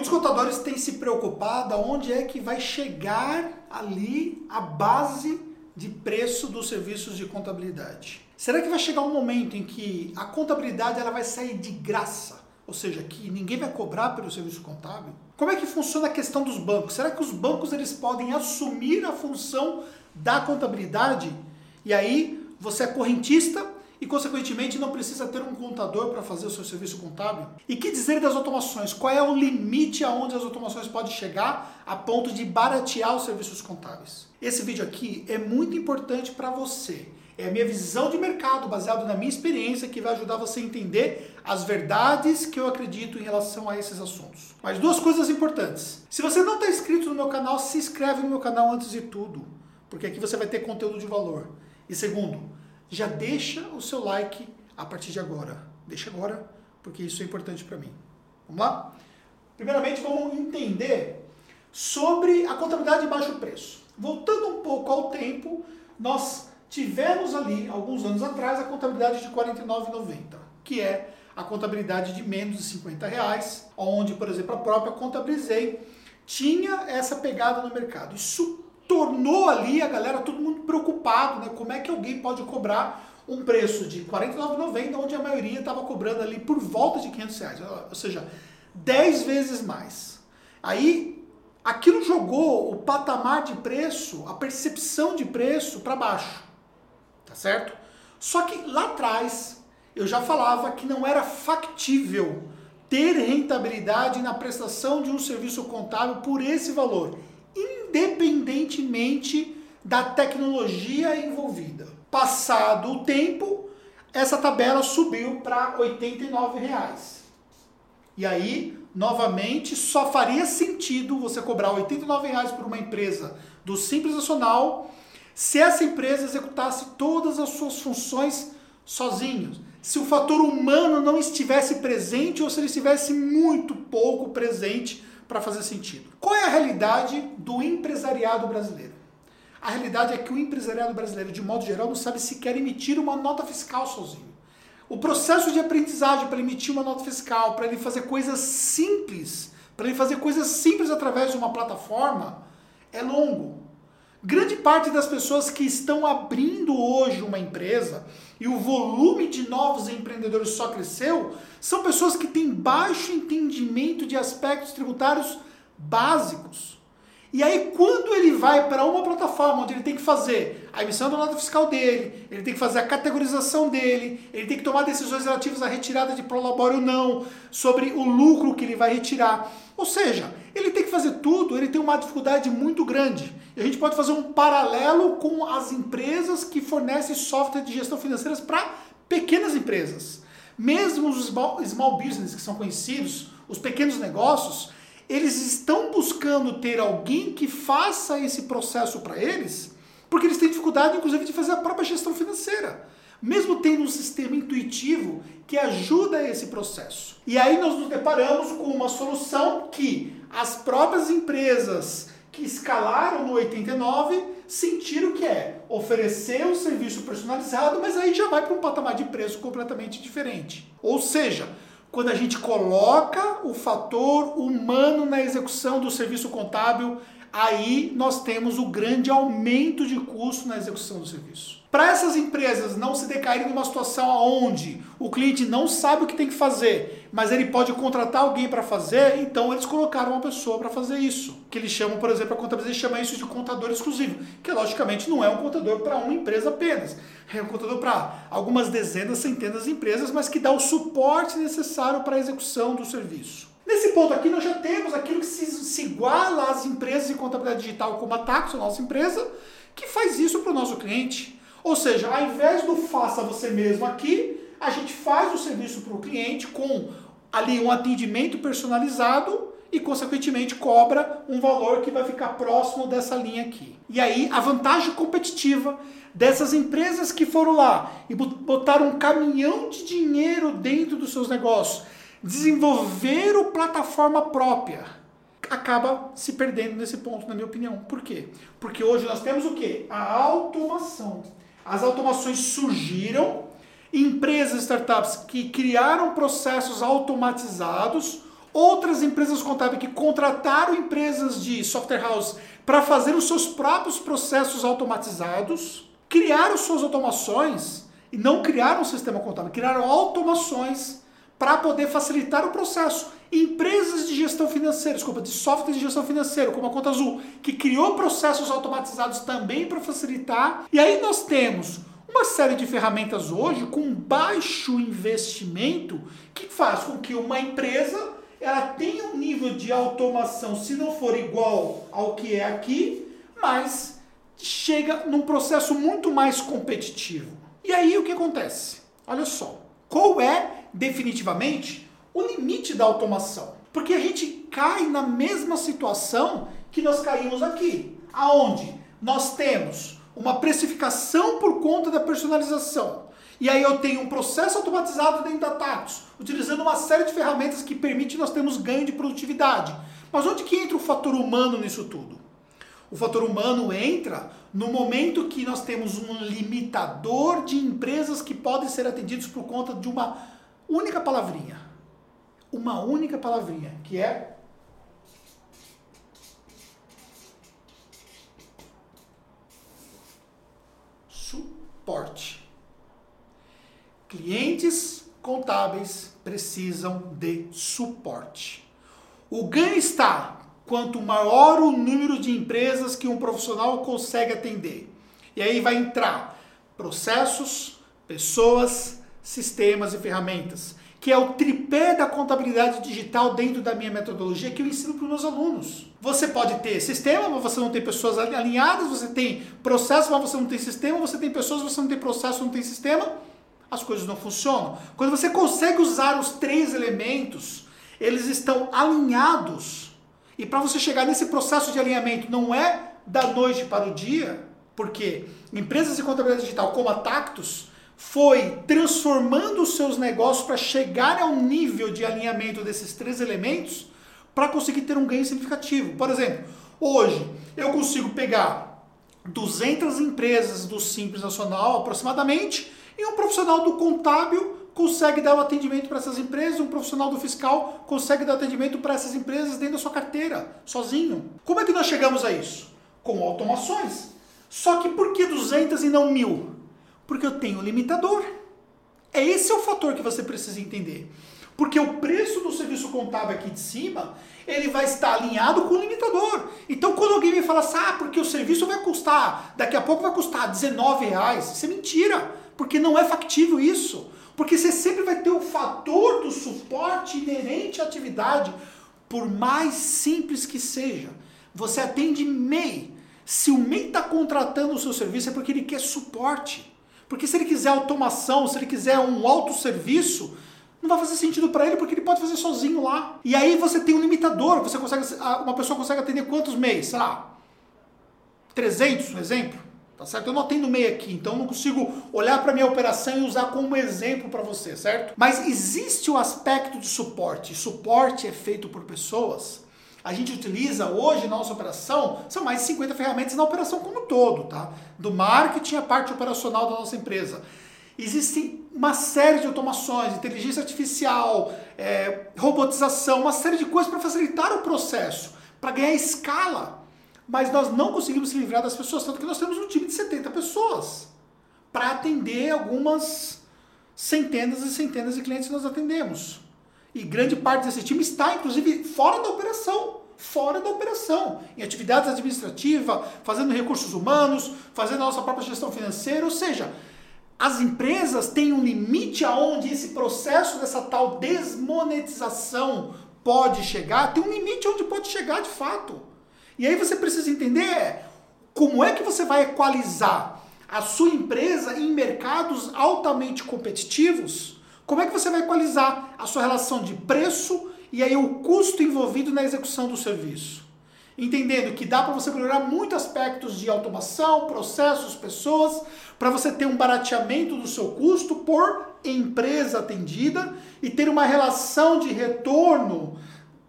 Muitos contadores têm se preocupado onde é que vai chegar ali a base de preço dos serviços de contabilidade. Será que vai chegar um momento em que a contabilidade ela vai sair de graça? Ou seja, que ninguém vai cobrar pelo serviço contábil? Como é que funciona a questão dos bancos? Será que os bancos eles podem assumir a função da contabilidade? E aí você é correntista e, consequentemente, não precisa ter um contador para fazer o seu serviço contábil? E que dizer das automações? Qual é o limite aonde as automações podem chegar a ponto de baratear os serviços contábeis? Esse vídeo aqui é muito importante para você. É a minha visão de mercado, baseado na minha experiência, que vai ajudar você a entender as verdades que eu acredito em relação a esses assuntos. Mas duas coisas importantes. Se você não está inscrito no meu canal, se inscreve no meu canal antes de tudo, porque aqui você vai ter conteúdo de valor. E segundo, já deixa o seu like a partir de agora. Deixa agora, porque isso é importante para mim. Vamos lá? Primeiramente, vamos entender sobre a contabilidade de baixo preço. Voltando um pouco ao tempo, nós tivemos ali, alguns anos atrás, a contabilidade de R$ 49,90, que é a contabilidade de menos de 50 reais, onde, por exemplo, a própria Contabilizei tinha essa pegada no mercado. Isso tornou ali a galera todo mundo preocupado, né? Como é que alguém pode cobrar um preço de R$ 49,90, onde a maioria estava cobrando ali por volta de 500 reais, ou seja, 10 vezes mais. Aí, aquilo jogou o patamar de preço, a percepção de preço para baixo, tá certo? Só que lá atrás, eu já falava que não era factível ter rentabilidade na prestação de um serviço contábil por esse valor independentemente da tecnologia envolvida. Passado o tempo, essa tabela subiu para R$ 89,00. E aí, novamente, só faria sentido você cobrar R$ 89,00 por uma empresa do Simples Nacional se essa empresa executasse todas as suas funções sozinhos. Se o fator humano não estivesse presente ou se ele estivesse muito pouco presente para fazer sentido. Qual é a realidade do empresariado brasileiro? A realidade é que o empresariado brasileiro, de modo geral, não sabe sequer emitir uma nota fiscal sozinho. O processo de aprendizagem para emitir uma nota fiscal, para ele fazer coisas simples, para ele fazer coisas simples através de uma plataforma, é longo. Grande parte das pessoas que estão abrindo hoje uma empresa e o volume de novos empreendedores só cresceu, são pessoas que têm baixo entendimento de aspectos tributários básicos. E aí, quando ele vai para uma plataforma onde ele tem que fazer a emissão da nota fiscal dele, ele tem que fazer a categorização dele, ele tem que tomar decisões relativas à retirada de prolabore ou não, sobre o lucro que ele vai retirar. Ou seja, ele tem que fazer tudo, ele tem uma dificuldade muito grande. E a gente pode fazer um paralelo com as empresas que fornecem software de gestão financeira para pequenas empresas. Mesmo os small business que são conhecidos, os pequenos negócios, eles estão buscando ter alguém que faça esse processo para eles, porque eles têm dificuldade, inclusive, de fazer a própria gestão financeira. Mesmo tendo um sistema intuitivo que ajuda esse processo. E aí nós nos deparamos com uma solução que as próprias empresas que escalaram no 89 sentiram que é oferecer um serviço personalizado, mas aí já vai para um patamar de preço completamente diferente. Ou seja, quando a gente coloca o fator humano na execução do serviço contábil, aí nós temos o grande aumento de custo na execução do serviço. Para essas empresas não se decaírem numa situação onde o cliente não sabe o que tem que fazer, mas ele pode contratar alguém para fazer, então eles colocaram uma pessoa para fazer isso. Que eles chamam, por exemplo, a contabilidade chama isso de contador exclusivo, que logicamente não é um contador para uma empresa apenas. É um contador para algumas dezenas, centenas de empresas, mas que dá o suporte necessário para a execução do serviço. Nesse ponto aqui, nós já temos aquilo que se, se iguala às empresas de contabilidade digital, como a Taxo, nossa empresa, que faz isso para o nosso cliente. Ou seja, ao invés do faça você mesmo aqui, a gente faz o serviço para o cliente com ali um atendimento personalizado e, consequentemente, cobra um valor que vai ficar próximo dessa linha aqui. E aí, a vantagem competitiva dessas empresas que foram lá e botaram um caminhão de dinheiro dentro dos seus negócios, desenvolveram plataforma própria, acaba se perdendo nesse ponto, na minha opinião. Por quê? Porque hoje nós temos o quê? A automação. As automações surgiram, empresas, startups que criaram processos automatizados, outras empresas contábeis que contrataram empresas de software house para fazer os seus próprios processos automatizados, criaram suas automações e não criaram um sistema contábil, criaram automações para poder facilitar o processo. Empresas de gestão financeira, desculpa, de software de gestão financeira, como a Conta Azul, que criou processos automatizados também para facilitar. E aí nós temos uma série de ferramentas hoje com baixo investimento que faz com que uma empresa ela tenha um nível de automação, se não for igual ao que é aqui, mas chega num processo muito mais competitivo. E aí o que acontece? Olha só, qual é definitivamente o limite da automação? Porque a gente cai na mesma situação que nós caímos aqui, aonde nós temos uma precificação por conta da personalização. E aí eu tenho um processo automatizado dentro da Tatos, utilizando uma série de ferramentas que permite nós termos ganho de produtividade. Mas onde que entra o fator humano nisso tudo? O fator humano entra no momento que nós temos um limitador de empresas que podem ser atendidos por conta de uma única palavrinha. Uma única palavrinha, que é suporte. Clientes contábeis precisam de suporte. O ganho está quanto maior o número de empresas que um profissional consegue atender. E aí vai entrar processos, pessoas, sistemas e ferramentas, que é o tripé da contabilidade digital dentro da minha metodologia que eu ensino para os meus alunos. Você pode ter sistema, mas você não tem pessoas alinhadas, você tem processo, mas você não tem sistema, você tem pessoas, você não tem processo, não tem sistema. As coisas não funcionam. Quando você consegue usar os três elementos, eles estão alinhados. E para você chegar nesse processo de alinhamento, não é da noite para o dia, porque empresas de contabilidade digital como a Tactus, foi transformando os seus negócios para chegar ao nível de alinhamento desses três elementos para conseguir ter um ganho significativo. Por exemplo, hoje eu consigo pegar 200 empresas do Simples Nacional aproximadamente e um profissional do contábil consegue dar o atendimento para essas empresas, um profissional do fiscal consegue dar atendimento para essas empresas dentro da sua carteira, sozinho. Como é que nós chegamos a isso? Com automações. Só que por que 200 e não mil? Porque eu tenho um limitador. É esse o fator que você precisa entender. Porque o preço do serviço contábil aqui de cima, ele vai estar alinhado com o limitador. Então, quando alguém me fala assim, ah, porque o serviço vai custar, daqui a pouco vai custar 19 reais, isso é mentira. Porque não é factível isso. Porque você sempre vai ter o fator do suporte inerente à atividade, por mais simples que seja. Você atende MEI. Se o MEI está contratando o seu serviço é porque ele quer suporte. Porque se ele quiser automação, se ele quiser um autosserviço, não vai fazer sentido para ele porque ele pode fazer sozinho lá. E aí você tem um limitador, você consegue uma pessoa consegue atender quantos meses? Sei lá, 300, um exemplo. Tá certo? Eu não atendo meio aqui, então não consigo olhar para minha operação e usar como exemplo para você, certo? Mas existe o aspecto de suporte. Suporte é feito por pessoas a gente utiliza hoje na nossa operação, são mais de 50 ferramentas na operação como um todo, tá? Do marketing à parte operacional da nossa empresa. Existem uma série de automações, inteligência artificial, é, robotização, uma série de coisas para facilitar o processo, para ganhar escala. Mas nós não conseguimos se livrar das pessoas, tanto que nós temos um time de 70 pessoas para atender algumas centenas e centenas de clientes que nós atendemos. E grande parte desse time está, inclusive, fora da operação. Fora da operação. Em atividades administrativas, fazendo recursos humanos, fazendo a nossa própria gestão financeira. Ou seja, as empresas têm um limite aonde esse processo dessa tal desmonetização pode chegar. Tem um limite onde pode chegar de fato. E aí você precisa entender como é que você vai equalizar a sua empresa em mercados altamente competitivos como é que você vai equalizar a sua relação de preço e aí o custo envolvido na execução do serviço? Entendendo que dá para você melhorar muitos aspectos de automação, processos, pessoas, para você ter um barateamento do seu custo por empresa atendida e ter uma relação de retorno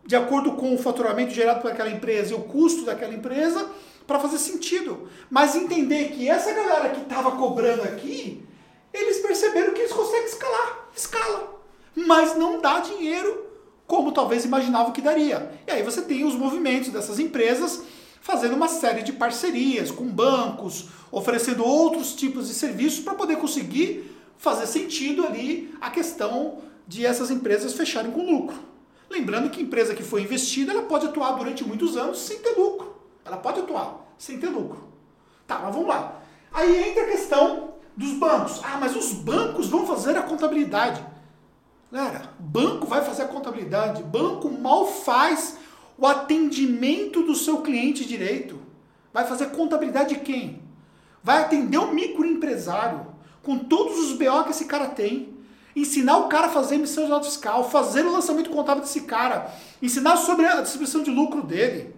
de acordo com o faturamento gerado por aquela empresa e o custo daquela empresa para fazer sentido. Mas entender que essa galera que estava cobrando aqui, eles perceberam que eles conseguem escalar escala. Mas não dá dinheiro como talvez imaginavam que daria. E aí você tem os movimentos dessas empresas fazendo uma série de parcerias com bancos, oferecendo outros tipos de serviços para poder conseguir fazer sentido ali a questão de essas empresas fecharem com lucro. Lembrando que empresa que foi investida, ela pode atuar durante muitos anos sem ter lucro. Ela pode atuar sem ter lucro. Tá, mas vamos lá. Aí entra a questão dos bancos. Ah, mas os bancos vão fazer a contabilidade. Galera, banco vai fazer a contabilidade. Banco mal faz o atendimento do seu cliente direito. Vai fazer contabilidade de quem? Vai atender o microempresário com todos os BO que esse cara tem. Ensinar o cara a fazer emissão de nota fiscal, fazer o lançamento contábil desse cara, ensinar sobre a distribuição de lucro dele.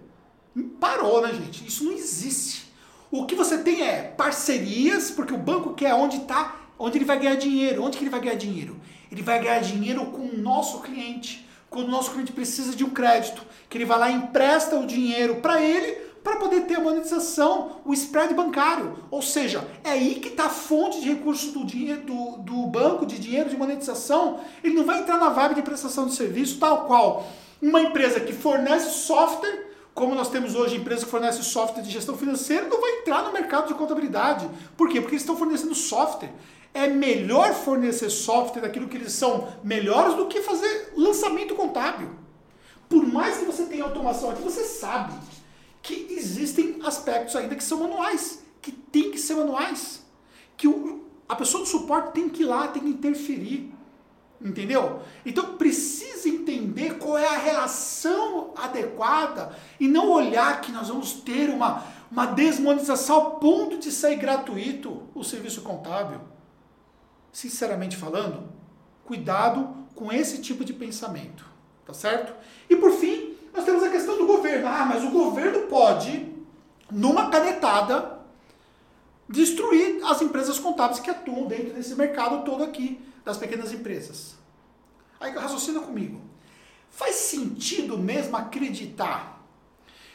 Parou, né, gente? Isso não existe. O que você tem é parcerias, porque o banco quer onde está, onde ele vai ganhar dinheiro. Onde que ele vai ganhar dinheiro? Ele vai ganhar dinheiro com o nosso cliente. Quando o nosso cliente precisa de um crédito, que ele vai lá e empresta o dinheiro para ele, para poder ter a monetização, o spread bancário. Ou seja, é aí que está a fonte de recursos do, dinheiro, do, do banco, de dinheiro de monetização. Ele não vai entrar na vibe de prestação de serviço, tal qual uma empresa que fornece software como nós temos hoje empresas que fornecem software de gestão financeira, não vai entrar no mercado de contabilidade. Por quê? Porque eles estão fornecendo software. É melhor fornecer software daquilo que eles são melhores do que fazer lançamento contábil. Por mais que você tenha automação aqui, você sabe que existem aspectos ainda que são manuais, que tem que ser manuais, que o, a pessoa do suporte tem que ir lá, tem que interferir. Entendeu? Então precisa entender qual é a relação adequada e não olhar que nós vamos ter uma, uma desmonetização ao ponto de sair gratuito o serviço contábil. Sinceramente falando, cuidado com esse tipo de pensamento, tá certo? E por fim, nós temos a questão do governo. Ah, mas o governo pode, numa canetada, destruir as empresas contábeis que atuam dentro desse mercado todo aqui das pequenas empresas. Aí raciocina comigo. Faz sentido mesmo acreditar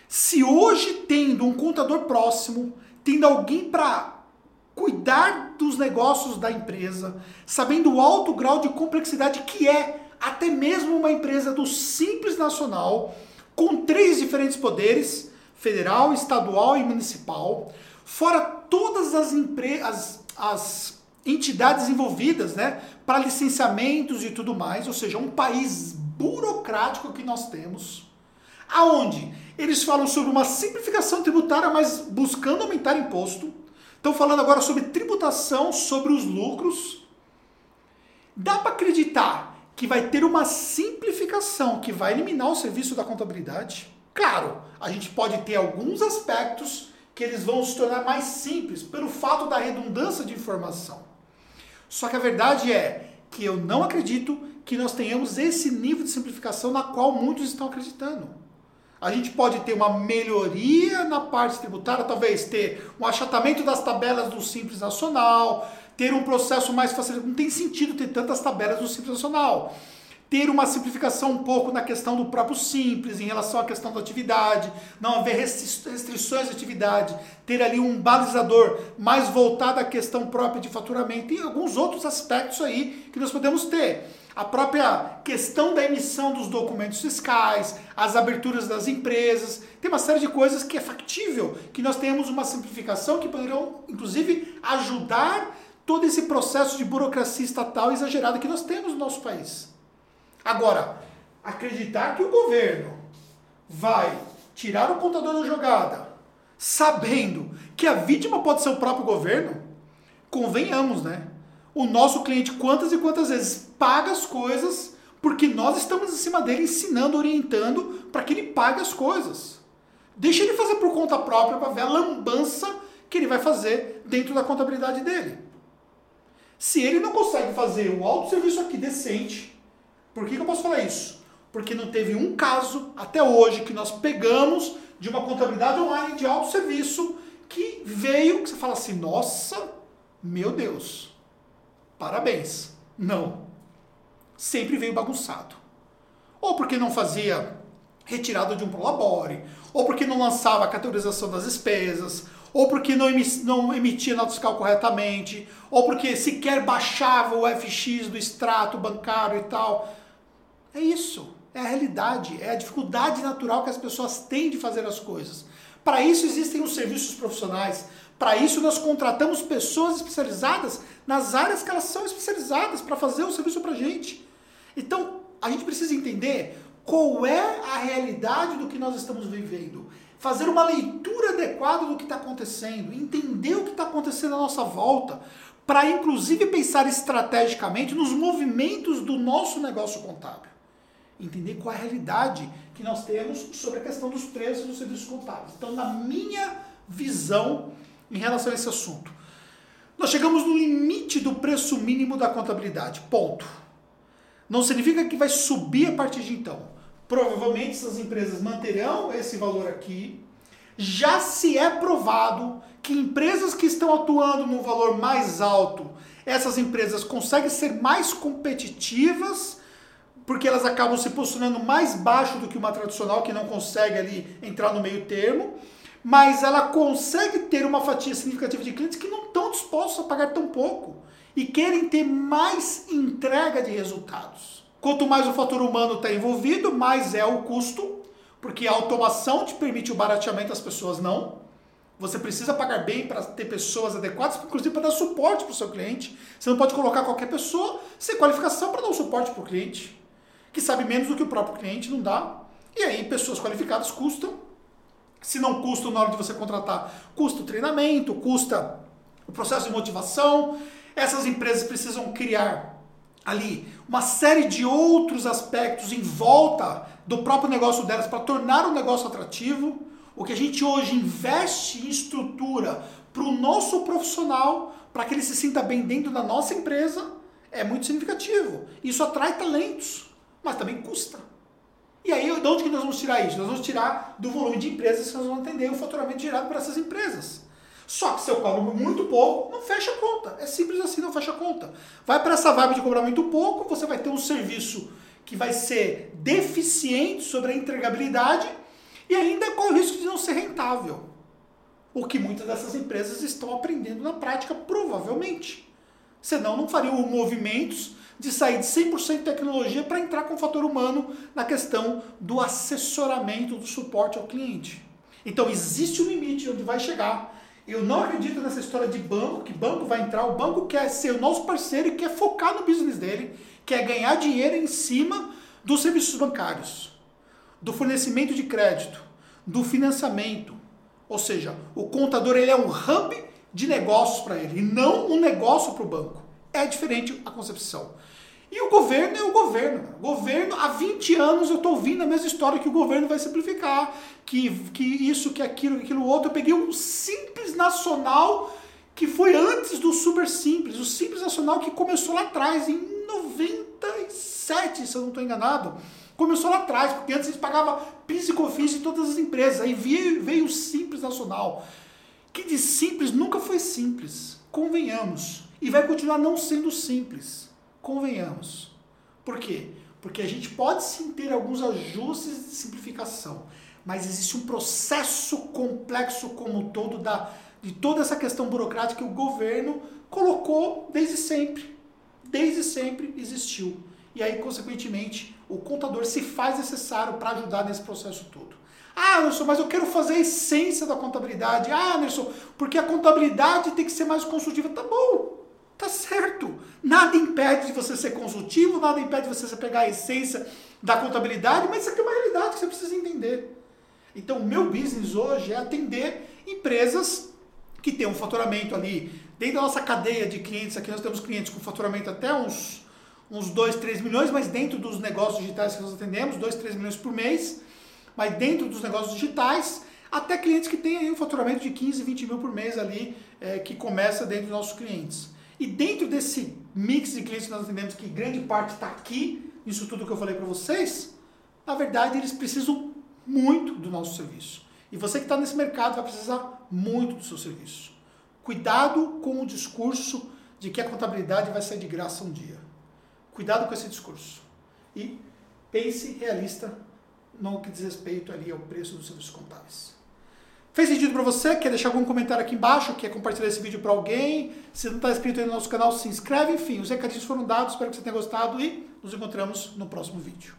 se hoje tendo um contador próximo, tendo alguém para cuidar dos negócios da empresa, sabendo o alto grau de complexidade que é até mesmo uma empresa do Simples Nacional, com três diferentes poderes, federal, estadual e municipal, fora todas as, as, entidades envolvidas, né, para licenciamentos e tudo mais, ou seja, um país burocrático que nós temos, aonde eles falam sobre uma simplificação tributária, mas buscando aumentar imposto. Estão falando agora sobre tributação sobre os lucros. Dá para acreditar que vai ter uma simplificação que vai eliminar o serviço da contabilidade? Claro, a gente pode ter alguns aspectos que eles vão se tornar mais simples pelo fato da redundância de informação. Só que a verdade é que eu não acredito que nós tenhamos esse nível de simplificação na qual muitos estão acreditando. A gente pode ter uma melhoria na parte tributária, talvez ter um achatamento das tabelas do Simples Nacional, ter um processo mais facilitado. Não tem sentido ter tantas tabelas do Simples Nacional ter uma simplificação um pouco na questão do próprio simples, em relação à questão da atividade, não haver restrições de atividade, ter ali um balizador mais voltado à questão própria de faturamento e alguns outros aspectos aí que nós podemos ter. A própria questão da emissão dos documentos fiscais, as aberturas das empresas, tem uma série de coisas que é factível que nós tenhamos uma simplificação que poderão, inclusive, ajudar todo esse processo de burocracia estatal exagerada que nós temos no nosso país. Agora, acreditar que o governo vai tirar o contador da jogada, sabendo que a vítima pode ser o próprio governo, convenhamos, né? O nosso cliente, quantas e quantas vezes paga as coisas porque nós estamos em cima dele ensinando, orientando para que ele pague as coisas. Deixa ele fazer por conta própria para ver a lambança que ele vai fazer dentro da contabilidade dele. Se ele não consegue fazer o alto serviço aqui decente, por que, que eu posso falar isso? Porque não teve um caso até hoje que nós pegamos de uma contabilidade online de alto serviço que veio, que você fala assim, nossa, meu Deus, parabéns. Não. Sempre veio bagunçado. Ou porque não fazia retirada de um prolabore, ou porque não lançava a categorização das despesas, ou porque não, não emitia nota fiscal corretamente, ou porque sequer baixava o FX do extrato bancário e tal. É isso. É a realidade, é a dificuldade natural que as pessoas têm de fazer as coisas. Para isso existem os serviços profissionais. Para isso nós contratamos pessoas especializadas nas áreas que elas são especializadas para fazer o serviço para a gente. Então, a gente precisa entender qual é a realidade do que nós estamos vivendo. Fazer uma leitura adequada do que está acontecendo, entender o que está acontecendo à nossa volta, para inclusive pensar estrategicamente nos movimentos do nosso negócio contábil. Entender qual é a realidade que nós temos sobre a questão dos preços dos serviços contábeis. Então, na minha visão em relação a esse assunto, nós chegamos no limite do preço mínimo da contabilidade. Ponto. Não significa que vai subir a partir de então. Provavelmente essas empresas manterão esse valor aqui. Já se é provado que empresas que estão atuando num valor mais alto, essas empresas conseguem ser mais competitivas, porque elas acabam se posicionando mais baixo do que uma tradicional que não consegue ali entrar no meio termo, mas ela consegue ter uma fatia significativa de clientes que não estão dispostos a pagar tão pouco e querem ter mais entrega de resultados. Quanto mais o fator humano está envolvido, mais é o custo, porque a automação te permite o barateamento, as pessoas não. Você precisa pagar bem para ter pessoas adequadas, inclusive para dar suporte para o seu cliente. Você não pode colocar qualquer pessoa sem qualificação para dar um suporte para o cliente, que sabe menos do que o próprio cliente, não dá. E aí, pessoas qualificadas custam. Se não custam na hora de você contratar, custa o treinamento, custa o processo de motivação, essas empresas precisam criar ali uma série de outros aspectos em volta do próprio negócio delas para tornar o negócio atrativo. O que a gente hoje investe em estrutura para o nosso profissional, para que ele se sinta bem dentro da nossa empresa, é muito significativo. Isso atrai talentos, mas também custa. E aí, de onde que nós vamos tirar isso? Nós vamos tirar do volume de empresas que nós vamos atender o faturamento gerado por essas empresas. Só que se eu cobro muito pouco, não fecha a conta. É simples assim, não fecha a conta. Vai para essa vibe de cobrar muito pouco, você vai ter um serviço que vai ser deficiente sobre a entregabilidade e ainda com o risco de não ser rentável. O que muitas dessas empresas estão aprendendo na prática, provavelmente. Senão não fariam movimentos de sair de 100% tecnologia para entrar com o fator humano na questão do assessoramento, do suporte ao cliente. Então existe um limite onde vai chegar eu não acredito nessa história de banco, que banco vai entrar, o banco quer ser o nosso parceiro e quer focar no business dele, quer ganhar dinheiro em cima dos serviços bancários, do fornecimento de crédito, do financiamento. Ou seja, o contador ele é um hub de negócios para ele, e não um negócio para o banco. É diferente a concepção. E o governo é o governo. Governo, há 20 anos eu estou ouvindo a mesma história que o governo vai simplificar, que, que isso, que aquilo, que aquilo outro. Eu peguei um simples nacional que foi antes do super simples. O simples nacional que começou lá atrás, em 97, se eu não estou enganado. Começou lá atrás, porque antes a gente pagava PIS e COFINS em todas as empresas. Aí veio, veio o simples nacional. Que de simples nunca foi simples. Convenhamos. E vai continuar não sendo simples Convenhamos. Por quê? Porque a gente pode sim ter alguns ajustes de simplificação, mas existe um processo complexo como todo da, de toda essa questão burocrática que o governo colocou desde sempre. Desde sempre existiu. E aí, consequentemente, o contador se faz necessário para ajudar nesse processo todo. Ah, Anderson, mas eu quero fazer a essência da contabilidade. Ah, Anderson, porque a contabilidade tem que ser mais consultiva. Tá bom, Tá certo. Nada impede de você ser consultivo, nada impede de você pegar a essência da contabilidade, mas isso aqui é uma realidade que você precisa entender. Então, o meu business hoje é atender empresas que têm um faturamento ali, dentro da nossa cadeia de clientes, aqui nós temos clientes com faturamento até uns, uns 2, 3 milhões, mas dentro dos negócios digitais que nós atendemos, 2, 3 milhões por mês, mas dentro dos negócios digitais, até clientes que têm um faturamento de 15, 20 mil por mês ali, é, que começa dentro dos nossos clientes. E dentro desse mix de clientes que nós atendemos, que grande parte está aqui, isso tudo que eu falei para vocês, na verdade eles precisam muito do nosso serviço. E você que está nesse mercado vai precisar muito do seu serviço. Cuidado com o discurso de que a contabilidade vai sair de graça um dia. Cuidado com esse discurso. E pense realista no que diz respeito ali ao preço dos serviços contábeis. Fez sentido para você? Quer deixar algum comentário aqui embaixo? Quer compartilhar esse vídeo para alguém? Se não está inscrito aí no nosso canal, se inscreve. Enfim, os recadinhos foram dados. Espero que você tenha gostado e nos encontramos no próximo vídeo.